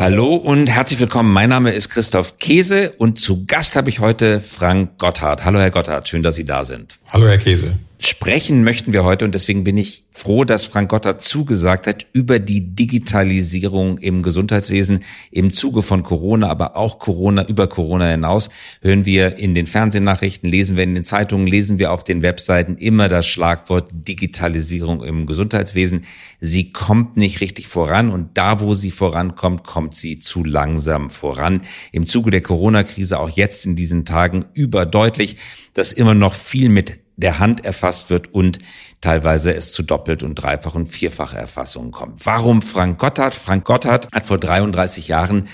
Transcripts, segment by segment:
Hallo und herzlich willkommen. Mein Name ist Christoph Käse und zu Gast habe ich heute Frank Gotthard. Hallo Herr Gotthard, schön, dass Sie da sind. Hallo Herr Käse. Sprechen möchten wir heute und deswegen bin ich froh, dass Frank Gotthard zugesagt hat über die Digitalisierung im Gesundheitswesen im Zuge von Corona, aber auch Corona über Corona hinaus hören wir in den Fernsehnachrichten, lesen wir in den Zeitungen, lesen wir auf den Webseiten immer das Schlagwort Digitalisierung im Gesundheitswesen. Sie kommt nicht richtig voran und da, wo sie vorankommt, kommt sie zu langsam voran. Im Zuge der Corona-Krise auch jetzt in diesen Tagen überdeutlich, dass immer noch viel mit der Hand erfasst wird und teilweise es zu doppelt und dreifach und vierfach Erfassungen kommt. Warum Frank Gotthard? Frank Gotthard hat vor 33 Jahren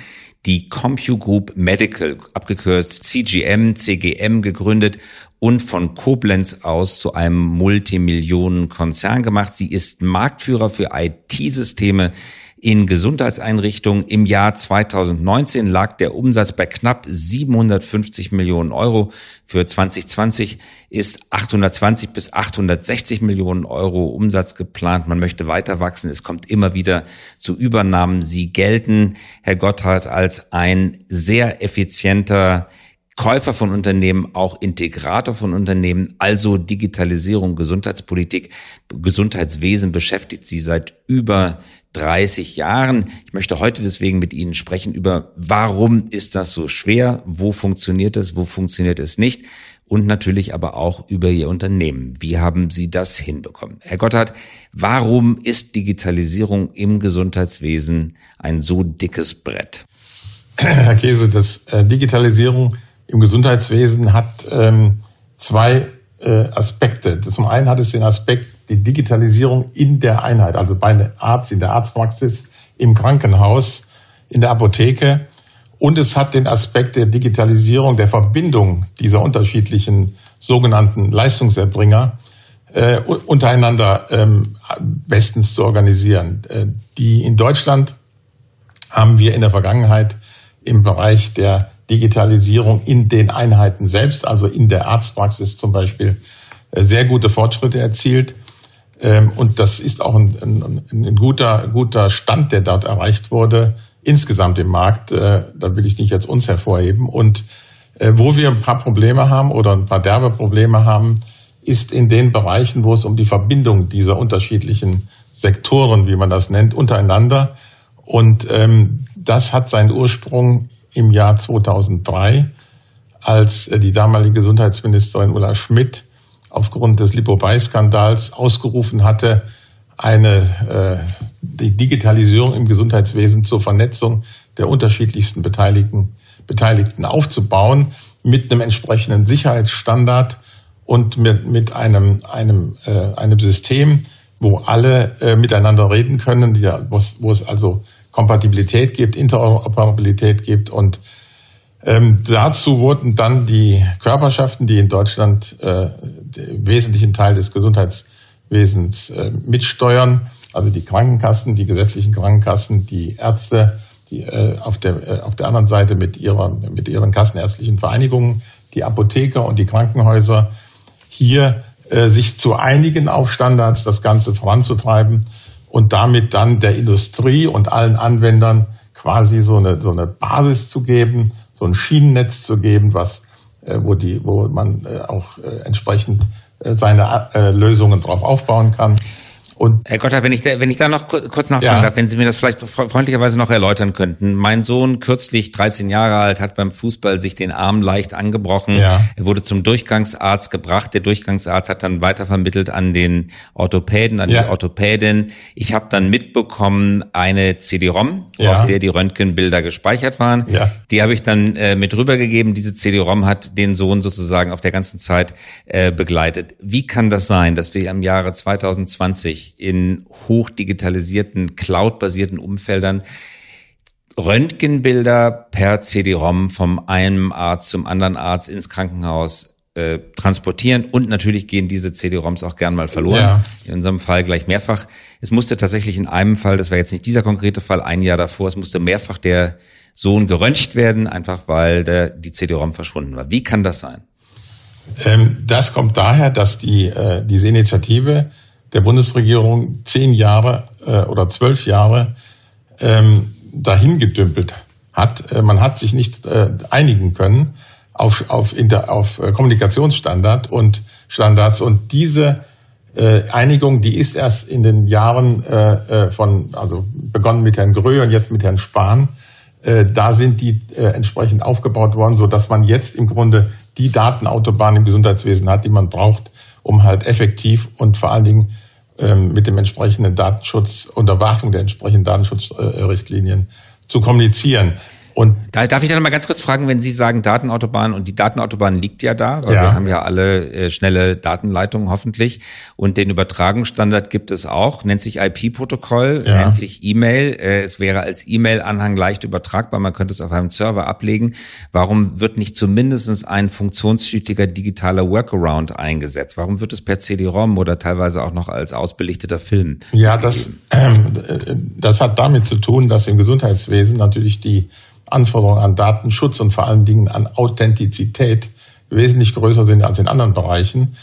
die CompuGroup Medical, abgekürzt CGM, CGM gegründet und von Koblenz aus zu einem Multimillionenkonzern gemacht. Sie ist Marktführer für IT-Systeme in Gesundheitseinrichtungen. Im Jahr 2019 lag der Umsatz bei knapp 750 Millionen Euro. Für 2020 ist 820 bis 860 Millionen Euro Umsatz geplant. Man möchte weiter wachsen. Es kommt immer wieder zu Übernahmen. Sie gelten, Herr Gotthard, als ein sehr effizienter Käufer von Unternehmen, auch Integrator von Unternehmen, also Digitalisierung, Gesundheitspolitik, Gesundheitswesen beschäftigt sie seit über 30 Jahren. Ich möchte heute deswegen mit Ihnen sprechen über, warum ist das so schwer, wo funktioniert es, wo funktioniert es nicht und natürlich aber auch über Ihr Unternehmen. Wie haben Sie das hinbekommen? Herr Gotthard, warum ist Digitalisierung im Gesundheitswesen ein so dickes Brett? Herr Käse, das äh, Digitalisierung im Gesundheitswesen hat ähm, zwei äh, Aspekte. Zum einen hat es den Aspekt, die Digitalisierung in der Einheit, also bei einem Arzt, in der Arztpraxis, im Krankenhaus, in der Apotheke. Und es hat den Aspekt der Digitalisierung, der Verbindung dieser unterschiedlichen sogenannten Leistungserbringer äh, untereinander ähm, bestens zu organisieren. Äh, die in Deutschland haben wir in der Vergangenheit im Bereich der Digitalisierung in den Einheiten selbst, also in der Arztpraxis zum Beispiel, äh, sehr gute Fortschritte erzielt. Ähm, und das ist auch ein, ein, ein guter, guter Stand, der dort erreicht wurde, insgesamt im Markt. Äh, da will ich nicht jetzt uns hervorheben. Und äh, wo wir ein paar Probleme haben oder ein paar derbe Probleme haben, ist in den Bereichen, wo es um die Verbindung dieser unterschiedlichen Sektoren, wie man das nennt, untereinander. Und ähm, das hat seinen Ursprung im Jahr 2003, als äh, die damalige Gesundheitsministerin Ulla Schmidt aufgrund des Lipobei-Skandals ausgerufen hatte, eine äh, die Digitalisierung im Gesundheitswesen zur Vernetzung der unterschiedlichsten Beteiligten, Beteiligten aufzubauen mit einem entsprechenden Sicherheitsstandard und mit, mit einem, einem, äh, einem System, wo alle miteinander reden können, wo es also Kompatibilität gibt, Interoperabilität gibt und ähm, dazu wurden dann die Körperschaften, die in Deutschland äh, wesentlichen Teil des Gesundheitswesens äh, mitsteuern, also die Krankenkassen, die gesetzlichen Krankenkassen, die Ärzte, die äh, auf der äh, auf der anderen Seite mit ihrer mit ihren kassenärztlichen Vereinigungen, die Apotheker und die Krankenhäuser hier äh, sich zu einigen auf Standards, das Ganze voranzutreiben und damit dann der Industrie und allen Anwendern quasi so eine, so eine Basis zu geben, so ein Schienennetz zu geben, was, äh, wo, die, wo man äh, auch äh, entsprechend seine Lösungen drauf aufbauen kann. Und Herr Gotthard, wenn ich da, wenn ich da noch kurz nachfragen ja. darf, wenn Sie mir das vielleicht freundlicherweise noch erläutern könnten. Mein Sohn, kürzlich 13 Jahre alt, hat beim Fußball sich den Arm leicht angebrochen. Ja. Er wurde zum Durchgangsarzt gebracht. Der Durchgangsarzt hat dann weitervermittelt an den Orthopäden, an ja. die Orthopädin. Ich habe dann mitbekommen eine CD-ROM, ja. auf der die Röntgenbilder gespeichert waren. Ja. Die habe ich dann äh, mit rübergegeben. Diese CD-ROM hat den Sohn sozusagen auf der ganzen Zeit äh, begleitet. Wie kann das sein, dass wir im Jahre 2020 in hochdigitalisierten, cloud-basierten Umfeldern Röntgenbilder per CD-ROM vom einen Arzt zum anderen Arzt ins Krankenhaus äh, transportieren und natürlich gehen diese CD-ROMs auch gern mal verloren. Ja. In unserem Fall gleich mehrfach. Es musste tatsächlich in einem Fall, das war jetzt nicht dieser konkrete Fall, ein Jahr davor, es musste mehrfach der Sohn geröntgt werden, einfach weil der, die CD-ROM verschwunden war. Wie kann das sein? Ähm, das kommt daher, dass die, äh, diese Initiative der Bundesregierung zehn Jahre äh, oder zwölf Jahre ähm, dahin gedümpelt hat. Äh, man hat sich nicht äh, einigen können auf, auf, Inter, auf äh, Kommunikationsstandard und Standards. Und diese äh, Einigung, die ist erst in den Jahren äh, äh, von, also begonnen mit Herrn Grö und jetzt mit Herrn Spahn, äh, da sind die äh, entsprechend aufgebaut worden, so dass man jetzt im Grunde die Datenautobahn im Gesundheitswesen hat, die man braucht, um halt effektiv und vor allen Dingen mit dem entsprechenden Datenschutz, unter Beachtung der entsprechenden Datenschutzrichtlinien zu kommunizieren. Und da darf ich dann mal ganz kurz fragen, wenn Sie sagen Datenautobahn und die Datenautobahn liegt ja da, weil ja. wir haben ja alle äh, schnelle Datenleitungen hoffentlich und den Übertragungsstandard gibt es auch, nennt sich IP-Protokoll, ja. nennt sich E-Mail. Äh, es wäre als E-Mail-Anhang leicht übertragbar, man könnte es auf einem Server ablegen. Warum wird nicht zumindestens ein funktionstüchtiger digitaler Workaround eingesetzt? Warum wird es per CD-ROM oder teilweise auch noch als ausbelichteter Film? Ja, das, äh, das hat damit zu tun, dass im Gesundheitswesen natürlich die Anforderungen an Datenschutz und vor allen Dingen an Authentizität wesentlich größer sind als in anderen Bereichen.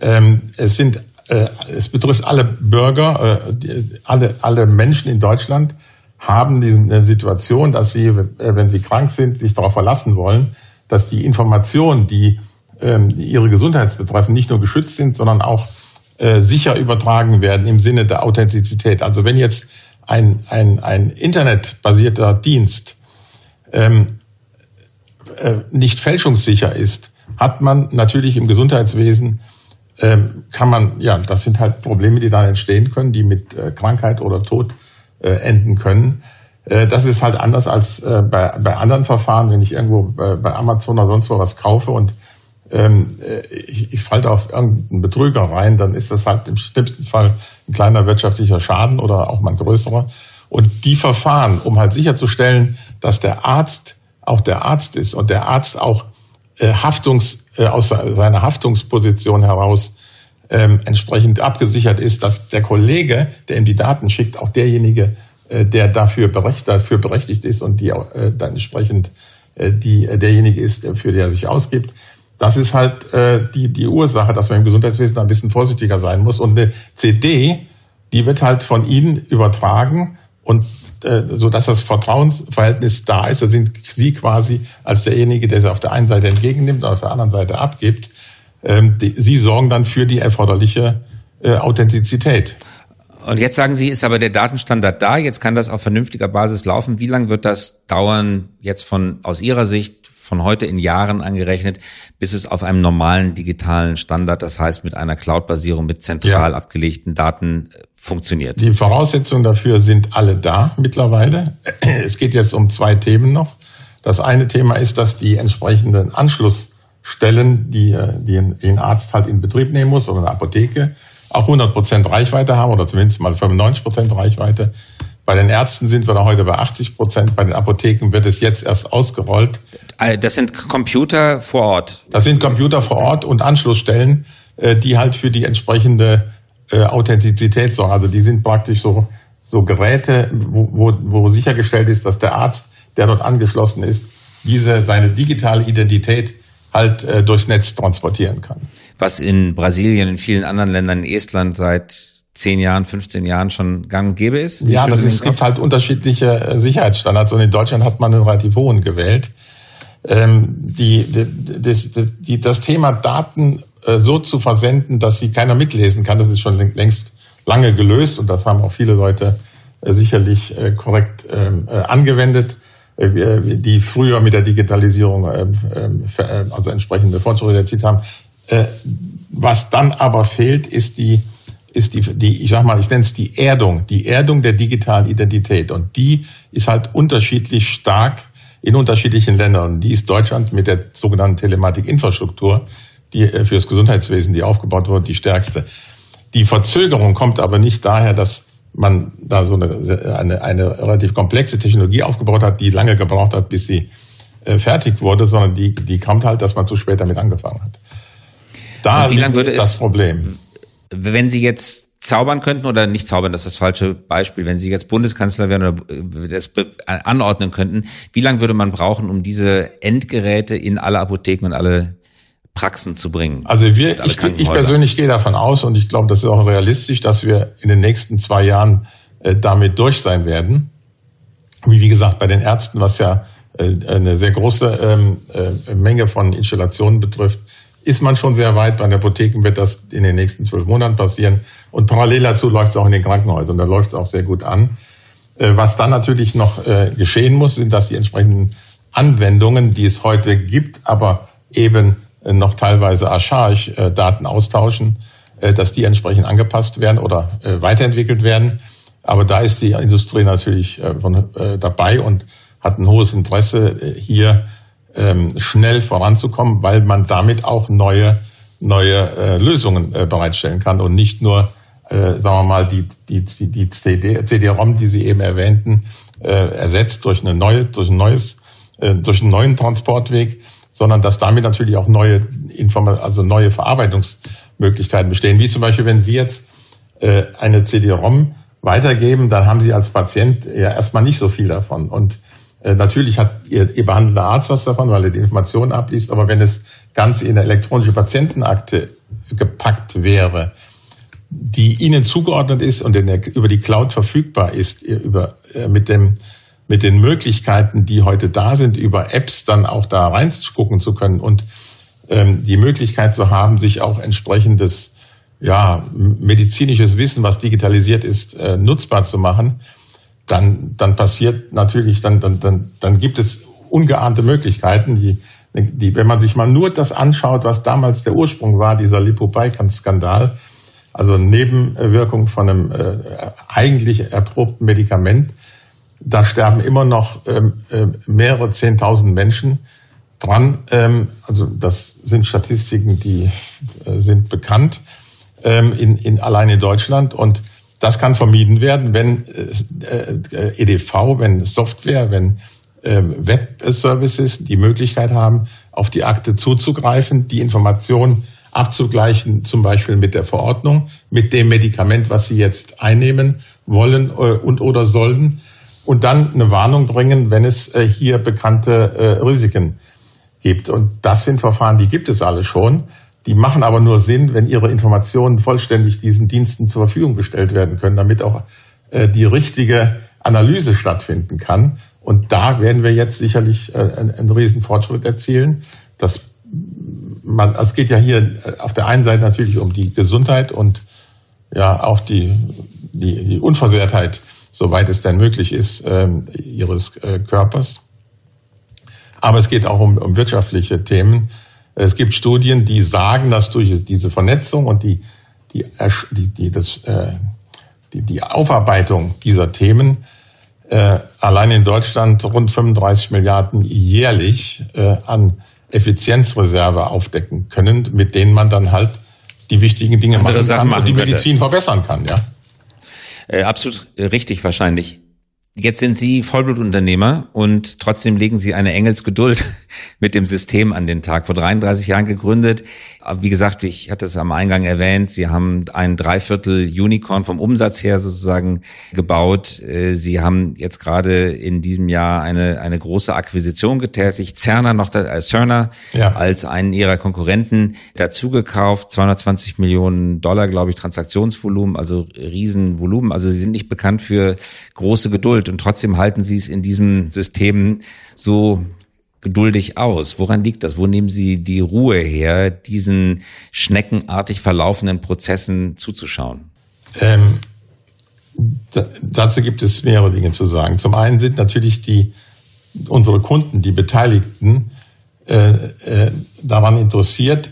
Ähm, es sind, äh, es betrifft alle Bürger, äh, alle, alle Menschen in Deutschland haben diese Situation, dass sie, äh, wenn sie krank sind, sich darauf verlassen wollen, dass die Informationen, die, ähm, ihre Gesundheit betreffen, nicht nur geschützt sind, sondern auch äh, sicher übertragen werden im Sinne der Authentizität. Also wenn jetzt ein, ein, ein internetbasierter Dienst ähm, äh, nicht fälschungssicher ist, hat man natürlich im Gesundheitswesen ähm, kann man, ja, das sind halt Probleme, die dann entstehen können, die mit äh, Krankheit oder Tod äh, enden können. Äh, das ist halt anders als äh, bei, bei anderen Verfahren, wenn ich irgendwo äh, bei Amazon oder sonst wo was kaufe und ähm, äh, ich, ich falte auf irgendeinen Betrüger rein, dann ist das halt im schlimmsten Fall ein kleiner wirtschaftlicher Schaden oder auch mal ein größerer. Und die Verfahren, um halt sicherzustellen, dass der Arzt auch der Arzt ist und der Arzt auch äh, Haftungs, äh, aus seiner Haftungsposition heraus ähm, entsprechend abgesichert ist, dass der Kollege, der ihm die Daten schickt, auch derjenige, äh, der dafür, berecht, dafür berechtigt ist und die äh, dann entsprechend äh, die, äh, derjenige ist, für der er sich ausgibt. Das ist halt äh, die, die Ursache, dass man im Gesundheitswesen ein bisschen vorsichtiger sein muss. Und eine CD, die wird halt von Ihnen übertragen und äh, so dass das Vertrauensverhältnis da ist, da sind Sie quasi als derjenige, der sie auf der einen Seite entgegennimmt und auf der anderen Seite abgibt. Ähm, Sie sorgen dann für die erforderliche äh, Authentizität. Und jetzt sagen Sie, ist aber der Datenstandard da, jetzt kann das auf vernünftiger Basis laufen. Wie lange wird das dauern, jetzt von aus Ihrer Sicht, von heute in Jahren angerechnet, bis es auf einem normalen digitalen Standard, das heißt mit einer Cloud-Basierung, mit zentral ja. abgelegten Daten äh, funktioniert. Die Voraussetzungen dafür sind alle da mittlerweile. Es geht jetzt um zwei Themen noch. Das eine Thema ist, dass die entsprechenden Anschlussstellen, die, äh, die ein Arzt halt in Betrieb nehmen muss oder eine Apotheke, auch 100 Prozent Reichweite haben oder zumindest mal 95 Prozent Reichweite. Bei den Ärzten sind wir da heute bei 80 Prozent. Bei den Apotheken wird es jetzt erst ausgerollt. Äh, das sind Computer vor Ort. Das sind Computer vor Ort und Anschlussstellen, äh, die halt für die entsprechende äh, Authentizität sorgen. Also die sind praktisch so, so Geräte, wo, wo, wo sichergestellt ist, dass der Arzt, der dort angeschlossen ist, diese seine digitale Identität halt äh, durchs Netz transportieren kann. Was in Brasilien, in vielen anderen Ländern, in Estland seit zehn Jahren, 15 Jahren schon gang und gäbe ist? ja, das ist, es gibt halt unterschiedliche äh, Sicherheitsstandards und in Deutschland hat man einen relativ hohen gewählt. Ähm, die, die, das, die, das Thema Daten äh, so zu versenden, dass sie keiner mitlesen kann. Das ist schon längst lange gelöst und das haben auch viele Leute äh, sicherlich korrekt ähm, angewendet, die früher mit der Digitalisierung ähm, ähm, also entsprechende Fortschritte erzielt haben. Was dann aber fehlt, ist die ist die, die, ich sag mal, ich nenne es die Erdung, die Erdung der digitalen Identität. Und die ist halt unterschiedlich stark in unterschiedlichen Ländern. Die ist Deutschland mit der sogenannten Telematikinfrastruktur die äh, für das Gesundheitswesen, die aufgebaut wurde, die stärkste. Die Verzögerung kommt aber nicht daher, dass man da so eine, eine, eine relativ komplexe Technologie aufgebaut hat, die lange gebraucht hat, bis sie äh, fertig wurde, sondern die, die kommt halt, dass man zu spät damit angefangen hat. Da liegt das Problem. Wenn Sie jetzt zaubern könnten oder nicht zaubern, das ist das falsche Beispiel. Wenn Sie jetzt Bundeskanzler wären oder äh, das anordnen könnten, wie lange würde man brauchen, um diese Endgeräte in alle Apotheken und alle Praxen zu bringen. Also wir, ich, ich persönlich gehe davon aus und ich glaube, das ist auch realistisch, dass wir in den nächsten zwei Jahren äh, damit durch sein werden. wie wie gesagt bei den Ärzten, was ja äh, eine sehr große ähm, äh, Menge von Installationen betrifft, ist man schon sehr weit. Bei den Apotheken wird das in den nächsten zwölf Monaten passieren. Und parallel dazu läuft es auch in den Krankenhäusern. Da läuft es auch sehr gut an. Äh, was dann natürlich noch äh, geschehen muss, sind, dass die entsprechenden Anwendungen, die es heute gibt, aber eben äh, noch teilweise archaisch Daten austauschen, dass die entsprechend angepasst werden oder weiterentwickelt werden. Aber da ist die Industrie natürlich dabei und hat ein hohes Interesse, hier ähm, schnell voranzukommen, weil man damit auch neue, neue Lösungen bereitstellen kann und nicht nur äh, sagen wir mal, die, die, die CD-ROM, die Sie eben erwähnten, äh, ersetzt durch eine neue, durch ein neues, äh, durch einen neuen Transportweg, sondern dass damit natürlich auch neue Inform also neue Verarbeitungsmöglichkeiten bestehen. Wie zum Beispiel, wenn Sie jetzt äh, eine CD-ROM weitergeben, dann haben Sie als Patient ja erstmal nicht so viel davon. Und äh, natürlich hat Ihr, Ihr behandelnder Arzt was davon, weil er die Informationen abliest, aber wenn es ganz in eine elektronische Patientenakte gepackt wäre, die Ihnen zugeordnet ist und der, über die Cloud verfügbar ist, über, äh, mit dem mit den Möglichkeiten, die heute da sind, über Apps dann auch da reingucken zu können und ähm, die Möglichkeit zu haben, sich auch entsprechendes ja, medizinisches Wissen, was digitalisiert ist, äh, nutzbar zu machen, dann, dann passiert natürlich, dann, dann, dann, dann gibt es ungeahnte Möglichkeiten, die, die, wenn man sich mal nur das anschaut, was damals der Ursprung war, dieser Lipopai-Skandal, also Nebenwirkung von einem äh, eigentlich erprobten Medikament. Da sterben immer noch ähm, äh, mehrere Zehntausend Menschen dran. Ähm, also das sind Statistiken, die äh, sind bekannt ähm, in, in allein in Deutschland und das kann vermieden werden, wenn äh, äh EDV, wenn Software, wenn äh, Web-Services die Möglichkeit haben, auf die Akte zuzugreifen, die Informationen abzugleichen, zum Beispiel mit der Verordnung, mit dem Medikament, was Sie jetzt einnehmen wollen und oder sollten, und dann eine Warnung bringen, wenn es hier bekannte Risiken gibt. Und das sind Verfahren, die gibt es alle schon. Die machen aber nur Sinn, wenn ihre Informationen vollständig diesen Diensten zur Verfügung gestellt werden können, damit auch die richtige Analyse stattfinden kann. Und da werden wir jetzt sicherlich einen, einen riesen Fortschritt erzielen. Das man, es geht ja hier auf der einen Seite natürlich um die Gesundheit und ja auch die, die, die Unversehrtheit, soweit es denn möglich ist, ähm, ihres äh, Körpers. Aber es geht auch um, um wirtschaftliche Themen. Es gibt Studien, die sagen, dass durch diese Vernetzung und die, die, die, die, das, äh, die, die Aufarbeitung dieser Themen äh, allein in Deutschland rund 35 Milliarden jährlich äh, an Effizienzreserve aufdecken können, mit denen man dann halt die wichtigen Dinge machen kann und die Medizin könnte. verbessern kann, ja. Äh, absolut richtig wahrscheinlich. Jetzt sind Sie Vollblutunternehmer und trotzdem legen Sie eine Engelsgeduld mit dem System an den Tag. Vor 33 Jahren gegründet. Wie gesagt, ich hatte es am Eingang erwähnt, Sie haben ein Dreiviertel Unicorn vom Umsatz her sozusagen gebaut. Äh, Sie haben jetzt gerade in diesem Jahr eine, eine große Akquisition getätigt. Cerner noch, äh, Cerner ja. als einen Ihrer Konkurrenten dazugekauft. 220 Millionen Dollar, glaube ich, Transaktionsvolumen, also Riesenvolumen. Also Sie sind nicht bekannt für große Geduld und trotzdem halten Sie es in diesem System so geduldig aus? Woran liegt das? Wo nehmen Sie die Ruhe her, diesen schneckenartig verlaufenden Prozessen zuzuschauen? Ähm, dazu gibt es mehrere Dinge zu sagen. Zum einen sind natürlich die unsere Kunden, die Beteiligten, äh, äh, daran interessiert,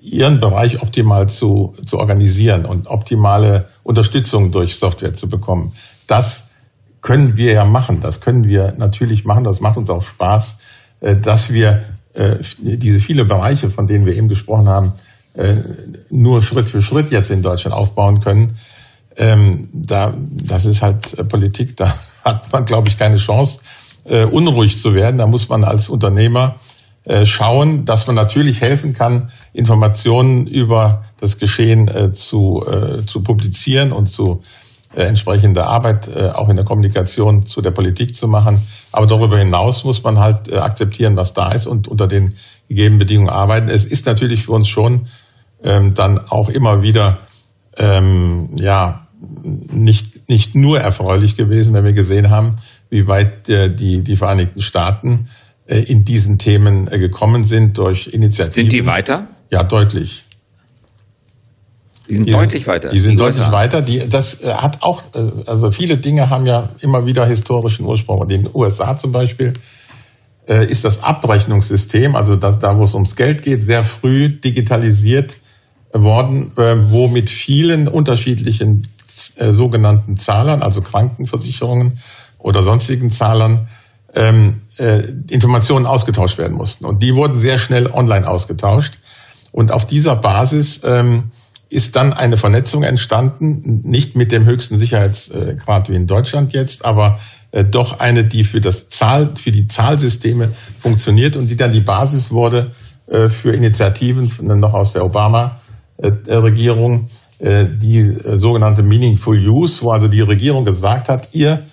ihren Bereich optimal zu, zu organisieren und optimale Unterstützung durch Software zu bekommen. Das können wir ja machen. Das können wir natürlich machen. Das macht uns auch Spaß, dass wir äh, diese viele Bereiche, von denen wir eben gesprochen haben, äh, nur Schritt für Schritt jetzt in Deutschland aufbauen können. Ähm, da, das ist halt Politik. Da hat man, glaube ich, keine Chance, unruhig zu werden. Da muss man als Unternehmer schauen, dass man natürlich helfen kann, Informationen über das Geschehen zu, zu publizieren und zu äh, entsprechende Arbeit äh, auch in der Kommunikation zu der Politik zu machen. Aber darüber hinaus muss man halt äh, akzeptieren, was da ist und unter den gegebenen Bedingungen arbeiten. Es ist natürlich für uns schon ähm, dann auch immer wieder ähm, ja nicht, nicht nur erfreulich gewesen, wenn wir gesehen haben, wie weit äh, die, die Vereinigten Staaten äh, in diesen Themen äh, gekommen sind durch Initiativen. Sind die weiter? Ja, deutlich. Die sind die deutlich sind, weiter. Die sind deutlich USA. weiter. Die, das äh, hat auch, äh, also viele Dinge haben ja immer wieder historischen Ursprung. In den USA zum Beispiel äh, ist das Abrechnungssystem, also das, da wo es ums Geld geht, sehr früh digitalisiert worden, äh, wo mit vielen unterschiedlichen äh, sogenannten Zahlern, also Krankenversicherungen oder sonstigen Zahlern, ähm, äh, Informationen ausgetauscht werden mussten. Und die wurden sehr schnell online ausgetauscht. Und auf dieser Basis ähm, ist dann eine Vernetzung entstanden, nicht mit dem höchsten Sicherheitsgrad wie in Deutschland jetzt, aber äh, doch eine, die für das Zahl, für die Zahlsysteme funktioniert und die dann die Basis wurde äh, für Initiativen noch aus der Obama-Regierung, äh, die sogenannte Meaningful Use, wo also die Regierung gesagt hat, ihr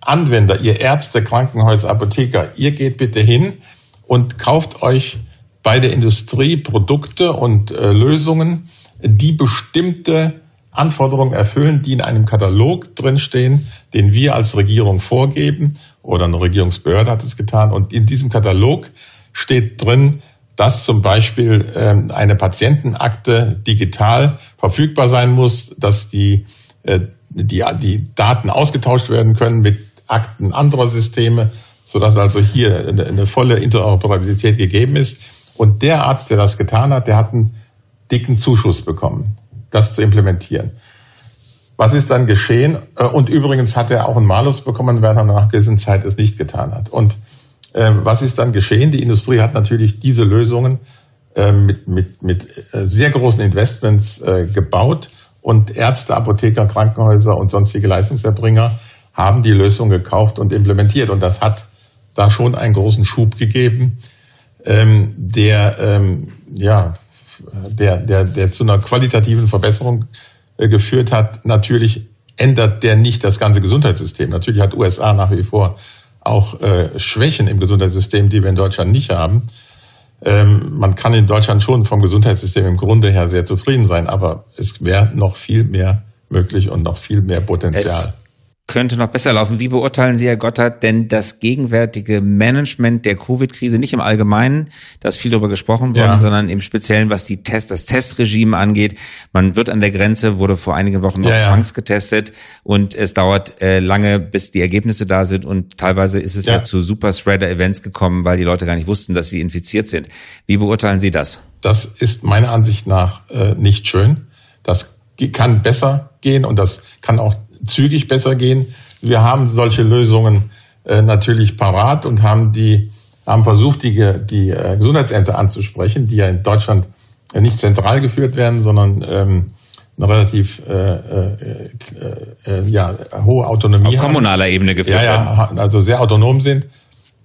Anwender, ihr Ärzte, Krankenhäuser, Apotheker, ihr geht bitte hin und kauft euch bei der Industrie Produkte und äh, Lösungen, die bestimmte Anforderungen erfüllen, die in einem Katalog drinstehen, den wir als Regierung vorgeben oder eine Regierungsbehörde hat es getan. Und in diesem Katalog steht drin, dass zum Beispiel ähm, eine Patientenakte digital verfügbar sein muss, dass die, äh, die, die Daten ausgetauscht werden können mit Akten anderer Systeme, sodass also hier eine, eine volle Interoperabilität gegeben ist. Und der Arzt, der das getan hat, der hat einen dicken Zuschuss bekommen, das zu implementieren. Was ist dann geschehen? Äh, und übrigens hat er auch einen Malus bekommen, weil er nach gewissen Zeit es nicht getan hat. Und äh, was ist dann geschehen? Die Industrie hat natürlich diese Lösungen äh, mit, mit, mit sehr großen Investments gebaut und Ärzte, Apotheker, Krankenhäuser und sonstige Leistungserbringer haben die Lösung gekauft und implementiert. Und das hat da schon einen großen Schub gegeben ähm, der ähm, ja der, der, der zu einer qualitativen Verbesserung äh, geführt hat. Natürlich ändert der nicht das ganze Gesundheitssystem. Natürlich hat USA nach wie vor auch äh, Schwächen im Gesundheitssystem, die wir in Deutschland nicht haben. Ähm, man kann in Deutschland schon vom Gesundheitssystem im Grunde her sehr zufrieden sein, aber es wäre noch viel mehr möglich und noch viel mehr Potenzial. Es könnte noch besser laufen. Wie beurteilen Sie, Herr Gotthard, denn das gegenwärtige Management der Covid-Krise nicht im Allgemeinen, da ist viel darüber gesprochen worden, ja. sondern im Speziellen, was die Test, das Testregime angeht. Man wird an der Grenze, wurde vor einigen Wochen noch ja, zwangsgetestet und es dauert äh, lange, bis die Ergebnisse da sind und teilweise ist es ja, ja zu Super-Spreader-Events gekommen, weil die Leute gar nicht wussten, dass sie infiziert sind. Wie beurteilen Sie das? Das ist meiner Ansicht nach äh, nicht schön. Das kann besser gehen und das kann auch zügig besser gehen. Wir haben solche Lösungen äh, natürlich parat und haben die haben versucht, die, die äh, Gesundheitsämter anzusprechen, die ja in Deutschland äh, nicht zentral geführt werden, sondern ähm, eine relativ äh, äh, äh, ja, hohe Autonomie auf kommunaler haben. Ebene geführt ja, ja, werden. also sehr autonom sind.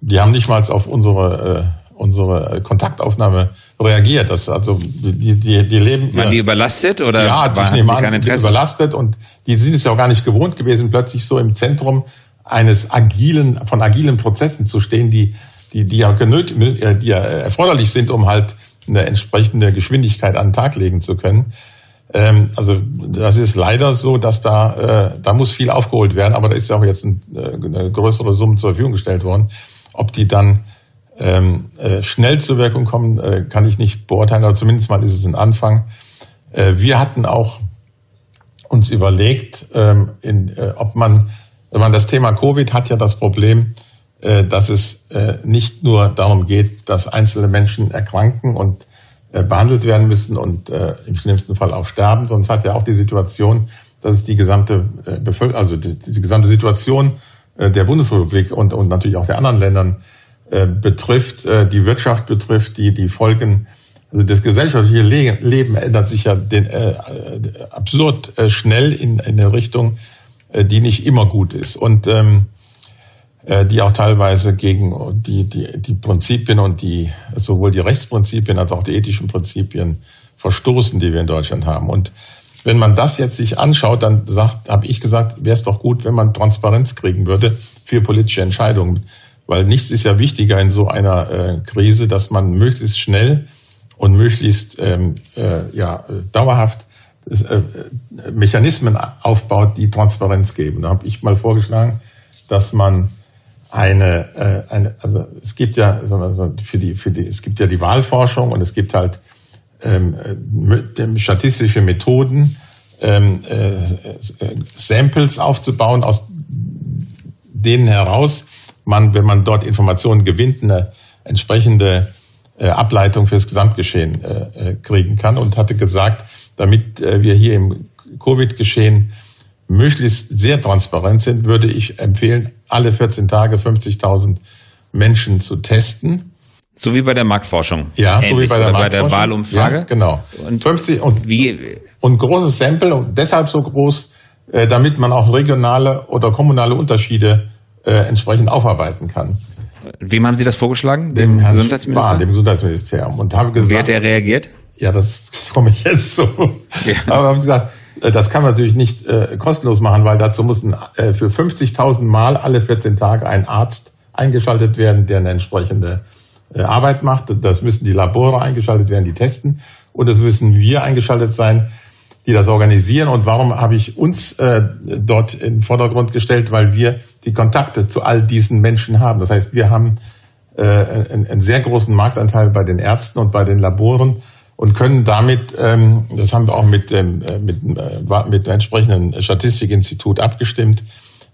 Die haben nicht mal auf unsere unsere Kontaktaufnahme reagiert. Das also die die die leben. Waren die überlastet oder ja, die waren sie kein Interesse? überlastet und die sind es ja auch gar nicht gewohnt gewesen, plötzlich so im Zentrum eines agilen von agilen Prozessen zu stehen, die die die ja genötigt, äh, die ja erforderlich sind, um halt eine entsprechende Geschwindigkeit an den Tag legen zu können. Ähm, also das ist leider so, dass da äh, da muss viel aufgeholt werden, aber da ist ja auch jetzt ein, äh, eine größere Summe zur Verfügung gestellt worden. Ob die dann ähm, äh, schnell zur Wirkung kommen, äh, kann ich nicht beurteilen, aber zumindest mal ist es ein Anfang. Äh, wir hatten auch uns überlegt, ähm, in, äh, ob man, wenn man das Thema Covid hat ja das Problem, äh, dass es äh, nicht nur darum geht, dass einzelne Menschen erkranken und behandelt werden müssen und im schlimmsten Fall auch sterben, sondern es hat ja auch die Situation, dass es die gesamte Bevölkerung, also die, die gesamte Situation der Bundesrepublik und, und natürlich auch der anderen Ländern äh, betrifft, äh, die Wirtschaft betrifft, die, die Folgen, also das gesellschaftliche Leben ändert sich ja den, äh, äh, absurd äh, schnell in, in eine Richtung, äh, die nicht immer gut ist und ähm, äh, die auch teilweise gegen die, die, die Prinzipien und die, sowohl die Rechtsprinzipien als auch die ethischen Prinzipien verstoßen, die wir in Deutschland haben. Und wenn man das jetzt sich anschaut, dann sagt, habe ich gesagt, wäre es doch gut, wenn man Transparenz kriegen würde für politische Entscheidungen. Weil nichts ist ja wichtiger in so einer äh, Krise, dass man möglichst schnell und möglichst ähm, äh, ja, dauerhaft äh, Mechanismen aufbaut, die Transparenz geben. Da habe ich mal vorgeschlagen, dass man eine, äh, eine also es gibt ja so, so für die für die es gibt ja die Wahlforschung und es gibt halt ähm, äh, statistische Methoden, ähm, äh, Samples aufzubauen, aus denen heraus man, wenn man dort Informationen gewinnt, eine entsprechende äh, Ableitung fürs Gesamtgeschehen äh, äh kriegen kann und hatte gesagt, damit äh, wir hier im Covid-Geschehen möglichst sehr transparent sind, würde ich empfehlen, alle 14 Tage 50.000 Menschen zu testen. So wie bei der Marktforschung. Ja, Ähnlich, so wie bei der, bei der Wahlumfrage. Ja, genau. Und 50 und wie und großes Sample und deshalb so groß, äh, damit man auch regionale oder kommunale Unterschiede äh, entsprechend aufarbeiten kann. Wem haben Sie das vorgeschlagen? Dem, dem Herrn Gesundheitsminister? Spahn, dem Gesundheitsministerium. Und habe gesagt. Wie hat er reagiert? Ja, das, das komme ich jetzt so. Ja. Aber habe gesagt, äh, das kann man natürlich nicht äh, kostenlos machen, weil dazu mussten äh, für 50.000 Mal alle 14 Tage ein Arzt eingeschaltet werden, der eine entsprechende äh, Arbeit macht. Das müssen die Labore eingeschaltet werden, die testen. Und es müssen wir eingeschaltet sein, die das organisieren. Und warum habe ich uns äh, dort in den Vordergrund gestellt? Weil wir die Kontakte zu all diesen Menschen haben. Das heißt, wir haben äh, einen, einen sehr großen Marktanteil bei den Ärzten und bei den Laboren und können damit, ähm, das haben wir auch mit dem, äh, mit, äh, mit dem entsprechenden Statistikinstitut abgestimmt,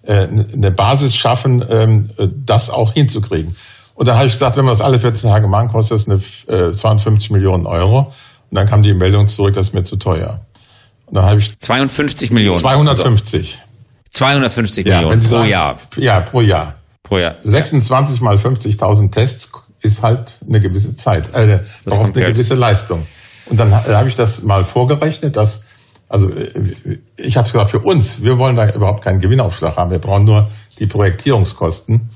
äh, eine Basis schaffen, ähm, das auch hinzukriegen. Und da habe ich gesagt, wenn wir das alle 14 Tage machen, kostet das eine, äh, 52 Millionen Euro. Und dann kam die Meldung zurück, das ist mir zu teuer. Dann habe ich 52 Millionen. 250. 250 ja, Millionen pro sagen, Jahr. Ja, pro Jahr. Pro Jahr. 26 mal 50.000 Tests ist halt eine gewisse Zeit, äh, das braucht eine gewisse Leistung. Und dann habe ich das mal vorgerechnet, dass also äh, ich habe es gesagt für uns, wir wollen da überhaupt keinen Gewinnaufschlag haben, wir brauchen nur die Projektierungskosten.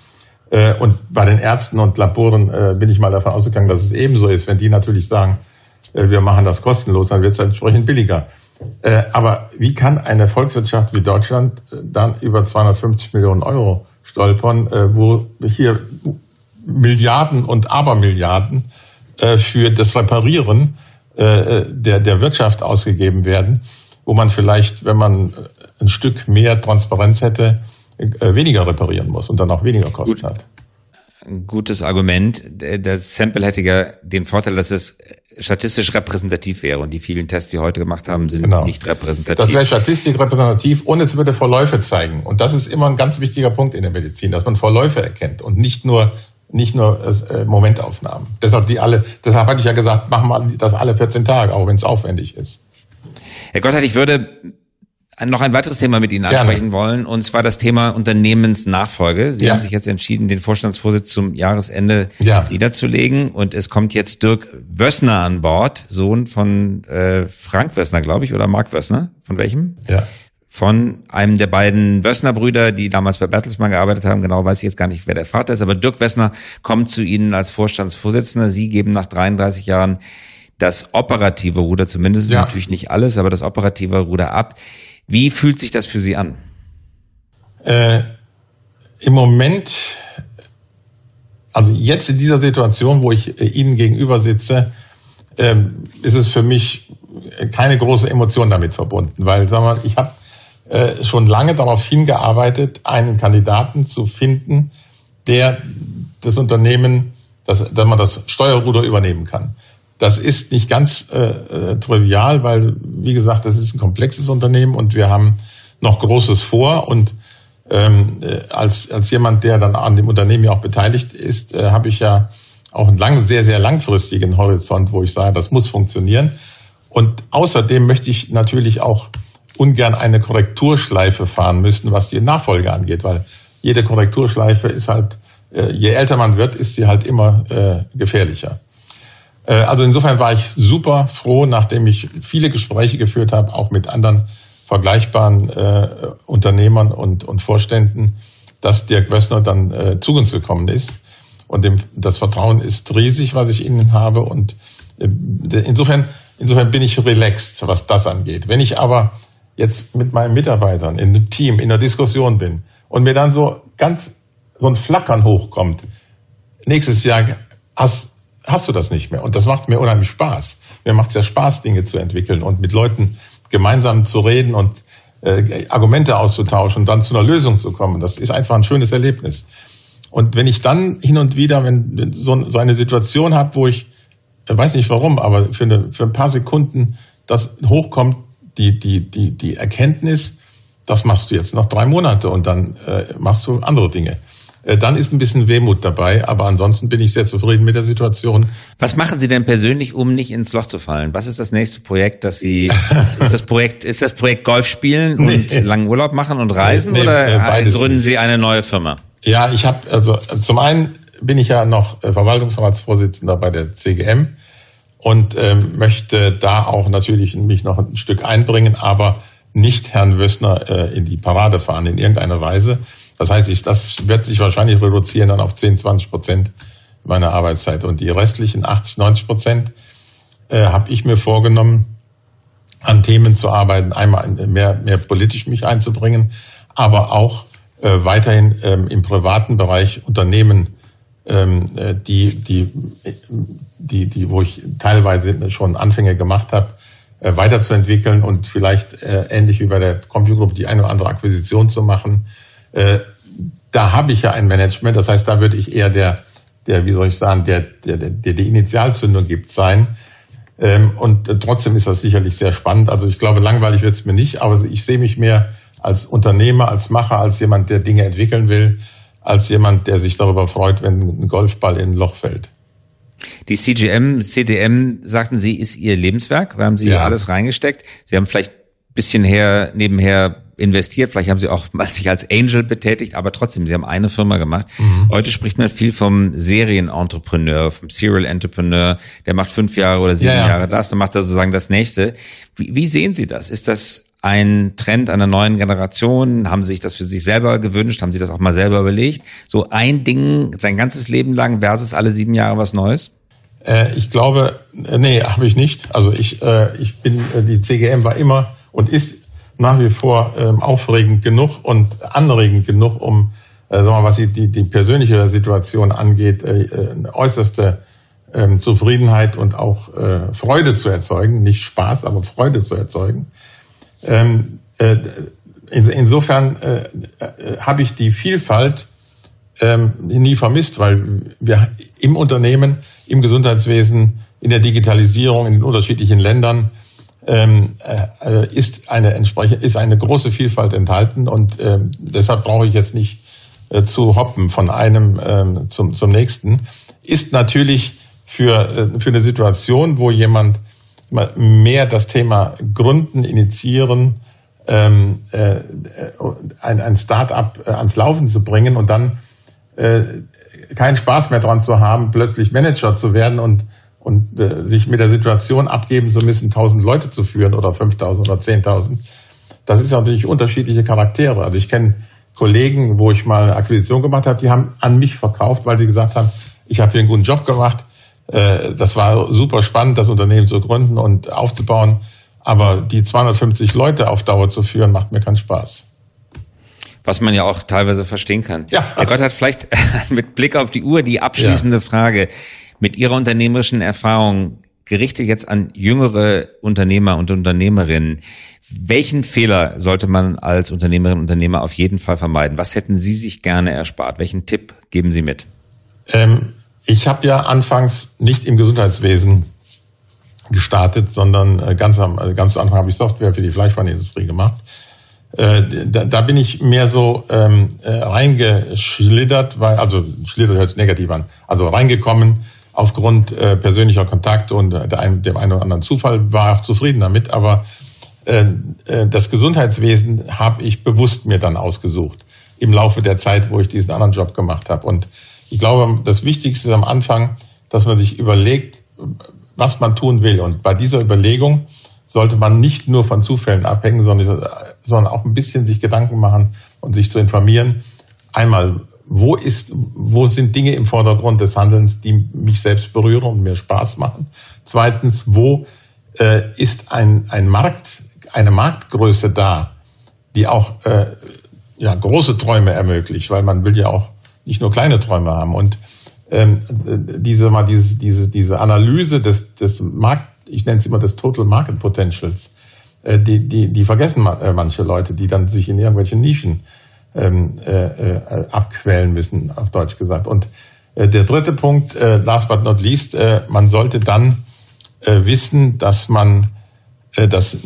Äh, und bei den Ärzten und Laboren äh, bin ich mal davon ausgegangen, dass es ebenso ist. Wenn die natürlich sagen, wir machen das kostenlos, dann wird es entsprechend billiger. Aber wie kann eine Volkswirtschaft wie Deutschland dann über 250 Millionen Euro stolpern, wo hier Milliarden und Abermilliarden für das Reparieren der, der Wirtschaft ausgegeben werden, wo man vielleicht, wenn man ein Stück mehr Transparenz hätte, weniger reparieren muss und dann auch weniger Kosten Gut. hat. Ein gutes Argument. Das Sample hätte ja den Vorteil, dass es statistisch repräsentativ wäre und die vielen Tests, die heute gemacht haben, sind genau. nicht repräsentativ. Das wäre statistisch repräsentativ und es würde Verläufe zeigen. Und das ist immer ein ganz wichtiger Punkt in der Medizin, dass man Verläufe erkennt und nicht nur nicht nur äh, Momentaufnahmen. Deshalb die alle, deshalb hatte ich ja gesagt, machen wir das alle 14 Tage, auch wenn es aufwendig ist. Herr Gotthard, ich würde noch ein weiteres Thema mit Ihnen ansprechen Gerne. wollen, und zwar das Thema Unternehmensnachfolge. Sie ja. haben sich jetzt entschieden, den Vorstandsvorsitz zum Jahresende ja. niederzulegen und es kommt jetzt Dirk Wössner an Bord, Sohn von äh, Frank Wössner, glaube ich, oder Mark Wössner. Von welchem? Ja. Von einem der beiden Wössner-Brüder, die damals bei Bertelsmann gearbeitet haben. Genau weiß ich jetzt gar nicht, wer der Vater ist, aber Dirk Wössner kommt zu Ihnen als Vorstandsvorsitzender. Sie geben nach 33 Jahren das operative Ruder, zumindest ja. natürlich nicht alles, aber das operative Ruder ab. Wie fühlt sich das für Sie an? Äh, Im Moment, also jetzt in dieser Situation, wo ich äh, Ihnen gegenüber sitze, äh, ist es für mich keine große Emotion damit verbunden, weil sagen wir, ich habe äh, schon lange darauf hingearbeitet, einen Kandidaten zu finden, der das Unternehmen, dass, dass man das Steuerruder übernehmen kann. Das ist nicht ganz äh, äh, trivial, weil, wie gesagt, das ist ein komplexes Unternehmen und wir haben noch Großes vor. Und ähm, äh, als, als jemand, der dann an dem Unternehmen ja auch beteiligt ist, äh, habe ich ja auch einen lang, sehr, sehr langfristigen Horizont, wo ich sage, das muss funktionieren. Und außerdem möchte ich natürlich auch ungern eine Korrekturschleife fahren müssen, was die Nachfolge angeht, weil jede Korrekturschleife ist halt, äh, je älter man wird, ist sie halt immer äh, gefährlicher. Äh, also insofern war ich super froh, nachdem ich viele Gespräche geführt habe, auch mit anderen vergleichbaren äh, Unternehmern und, und Vorständen, dass Dirk Wössner dann äh, zu uns gekommen ist. Und dem, das Vertrauen ist riesig, was ich Ihnen habe. Und äh, insofern, insofern bin ich relaxed, was das angeht. Wenn ich aber jetzt mit meinen Mitarbeitern in einem Team in der Diskussion bin und mir dann so ganz so ein Flackern hochkommt, nächstes Jahr hast, hast du das nicht mehr. Und das macht mir unheimlich Spaß. Mir macht es ja Spaß, Dinge zu entwickeln und mit Leuten gemeinsam zu reden und äh, Argumente auszutauschen und dann zu einer Lösung zu kommen. Das ist einfach ein schönes Erlebnis. Und wenn ich dann hin und wieder, wenn so, so eine Situation habe, wo ich, äh, weiß nicht warum, aber für, eine, für ein paar Sekunden das hochkommt, die, die, die, die Erkenntnis, das machst du jetzt noch drei Monate und dann äh, machst du andere Dinge. Äh, dann ist ein bisschen Wehmut dabei, aber ansonsten bin ich sehr zufrieden mit der Situation. Was machen Sie denn persönlich, um nicht ins Loch zu fallen? Was ist das nächste Projekt, das Sie ist das Projekt ist das Projekt Golf spielen nee. und langen Urlaub machen und reisen nee, oder äh, gründen Sie eine neue Firma? Ja, ich habe also zum einen bin ich ja noch äh, Verwaltungsratsvorsitzender bei der CGM und ähm, möchte da auch natürlich mich noch ein Stück einbringen, aber nicht Herrn Wössner äh, in die Parade fahren in irgendeiner Weise. Das heißt, ich, das wird sich wahrscheinlich reduzieren dann auf 10, 20 Prozent meiner Arbeitszeit. Und die restlichen 80, 90 Prozent äh, habe ich mir vorgenommen, an Themen zu arbeiten, einmal mehr, mehr politisch mich einzubringen, aber auch äh, weiterhin ähm, im privaten Bereich Unternehmen, ähm, äh, die, die, die, die, wo ich teilweise schon Anfänge gemacht habe, äh, weiterzuentwickeln und vielleicht äh, ähnlich wie bei der CompuGroup die eine oder andere Akquisition zu machen, äh, da habe ich ja ein Management, das heißt, da würde ich eher der, der, wie soll ich sagen, der, der, der die Initialzündung gibt sein. Ähm, und äh, trotzdem ist das sicherlich sehr spannend. Also ich glaube, langweilig wird es mir nicht, aber ich sehe mich mehr als Unternehmer, als Macher, als jemand, der Dinge entwickeln will, als jemand, der sich darüber freut, wenn ein Golfball in ein Loch fällt. Die CGM, CDM, sagten Sie, ist Ihr Lebenswerk. Wir haben Sie ja. alles reingesteckt. Sie haben vielleicht bisschen her, nebenher investiert. Vielleicht haben sie auch mal sich als Angel betätigt, aber trotzdem, sie haben eine Firma gemacht. Mhm. Heute spricht man viel vom Serienentrepreneur, vom Serial Entrepreneur. Der macht fünf Jahre oder sieben ja, ja. Jahre das, dann macht er sozusagen das nächste. Wie, wie sehen Sie das? Ist das ein Trend einer neuen Generation? Haben Sie sich das für sich selber gewünscht? Haben Sie das auch mal selber überlegt? So ein Ding sein ganzes Leben lang versus alle sieben Jahre was Neues? Äh, ich glaube, äh, nee, habe ich nicht. Also ich, äh, ich bin, die CGM war immer und ist nach wie vor ähm, aufregend genug und anregend genug, um, äh, sagen wir mal, was die, die, die persönliche Situation angeht, äh, äh, äußerste ähm, Zufriedenheit und auch äh, Freude zu erzeugen, nicht Spaß, aber Freude zu erzeugen. Ähm, äh, in, insofern äh, äh, habe ich die Vielfalt ähm, nie vermisst, weil wir im Unternehmen, im Gesundheitswesen, in der Digitalisierung in den unterschiedlichen Ländern ähm, äh, ist eine entsprechend ist eine große Vielfalt enthalten und ähm, deshalb brauche ich jetzt nicht äh, zu hoppen von einem ähm, zum zum nächsten. Ist natürlich für äh, für eine Situation, wo jemand mehr das Thema Gründen, Initiieren, ähm, äh, ein, ein Start-up äh, ans Laufen zu bringen und dann äh, keinen Spaß mehr dran zu haben, plötzlich Manager zu werden und und äh, sich mit der Situation abgeben zu müssen, 1000 Leute zu führen oder 5000 oder 10.000. Das ist natürlich unterschiedliche Charaktere. Also ich kenne Kollegen, wo ich mal eine Akquisition gemacht habe, die haben an mich verkauft, weil sie gesagt haben, ich habe hier einen guten Job gemacht. Äh, das war super spannend, das Unternehmen zu gründen und aufzubauen. Aber die 250 Leute auf Dauer zu führen, macht mir keinen Spaß was man ja auch teilweise verstehen kann. Ja. Herr Gott hat vielleicht mit Blick auf die Uhr die abschließende ja. Frage mit Ihrer unternehmerischen Erfahrung gerichtet jetzt an jüngere Unternehmer und Unternehmerinnen. Welchen Fehler sollte man als Unternehmerin und Unternehmer auf jeden Fall vermeiden? Was hätten Sie sich gerne erspart? Welchen Tipp geben Sie mit? Ähm, ich habe ja anfangs nicht im Gesundheitswesen gestartet, sondern äh, ganz am äh, ganz zu Anfang habe ich Software für die Fleischwarenindustrie gemacht. Äh, da, da bin ich mehr so ähm, äh, reingeschlittert, weil also schlittert hört negativ an, also reingekommen aufgrund äh, persönlicher Kontakte und äh, ein, dem einen oder anderen Zufall war auch zufrieden damit. Aber äh, äh, das Gesundheitswesen habe ich bewusst mir dann ausgesucht im Laufe der Zeit, wo ich diesen anderen Job gemacht habe. Und ich glaube, das Wichtigste ist am Anfang, dass man sich überlegt, was man tun will. Und bei dieser Überlegung sollte man nicht nur von Zufällen abhängen, sondern, sondern auch ein bisschen sich Gedanken machen und sich zu informieren. Einmal, wo ist, wo sind Dinge im Vordergrund des Handelns, die mich selbst berühren und mir Spaß machen? Zweitens, wo äh, ist ein, ein Markt, eine Marktgröße da, die auch äh, ja, große Träume ermöglicht, weil man will ja auch nicht nur kleine Träume haben. Und ähm, diese, mal diese, diese, diese Analyse des, des Markt, ich nenne es immer des Total Market Potentials, äh, die, die, die vergessen äh, manche Leute, die dann sich in irgendwelchen Nischen ähm, äh, äh, abquälen müssen, auf Deutsch gesagt. Und äh, der dritte Punkt, äh, last but not least, äh, man sollte dann äh, wissen, dass man äh, dass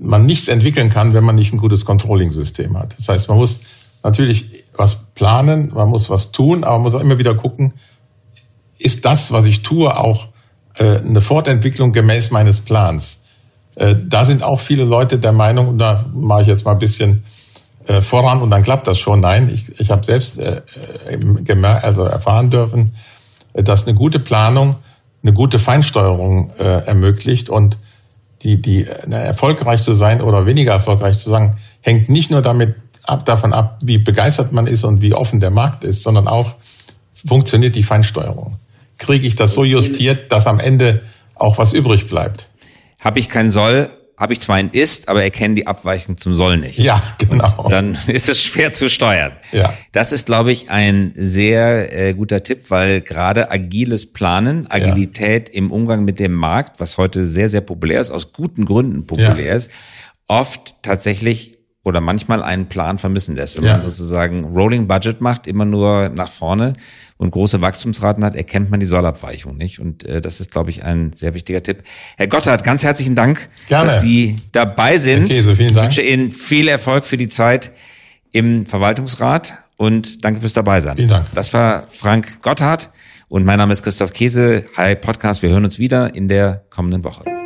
man nichts entwickeln kann, wenn man nicht ein gutes Controlling-System hat. Das heißt, man muss natürlich was planen, man muss was tun, aber man muss auch immer wieder gucken, ist das, was ich tue, auch äh, eine Fortentwicklung gemäß meines Plans? Äh, da sind auch viele Leute der Meinung, und da mache ich jetzt mal ein bisschen äh, voran und dann klappt das schon. Nein, ich, ich habe selbst äh, also erfahren dürfen, dass eine gute Planung eine gute Feinsteuerung äh, ermöglicht und die, die äh, erfolgreich zu sein oder weniger erfolgreich zu sein, hängt nicht nur damit ab, davon ab, wie begeistert man ist und wie offen der Markt ist, sondern auch, funktioniert die Feinsteuerung? Kriege ich das so justiert, dass am Ende auch was übrig bleibt? Habe ich kein Soll, habe ich zwar ein Ist, aber erkenne die Abweichung zum Soll nicht. Ja, genau. Und dann ist es schwer zu steuern. Ja. Das ist, glaube ich, ein sehr äh, guter Tipp, weil gerade agiles Planen, Agilität ja. im Umgang mit dem Markt, was heute sehr, sehr populär ist, aus guten Gründen populär ja. ist, oft tatsächlich oder manchmal einen Plan vermissen lässt. Wenn ja. man sozusagen Rolling Budget macht, immer nur nach vorne und große Wachstumsraten hat, erkennt man die Sollabweichung nicht. Und äh, das ist, glaube ich, ein sehr wichtiger Tipp. Herr Gotthard, ganz herzlichen Dank, Gerne. dass Sie dabei sind. Okay, so vielen Dank. Ich wünsche Ihnen viel Erfolg für die Zeit im Verwaltungsrat und danke fürs Dabeisein. Vielen Dank. Das war Frank Gotthard und mein Name ist Christoph Käse. Hi Podcast, wir hören uns wieder in der kommenden Woche.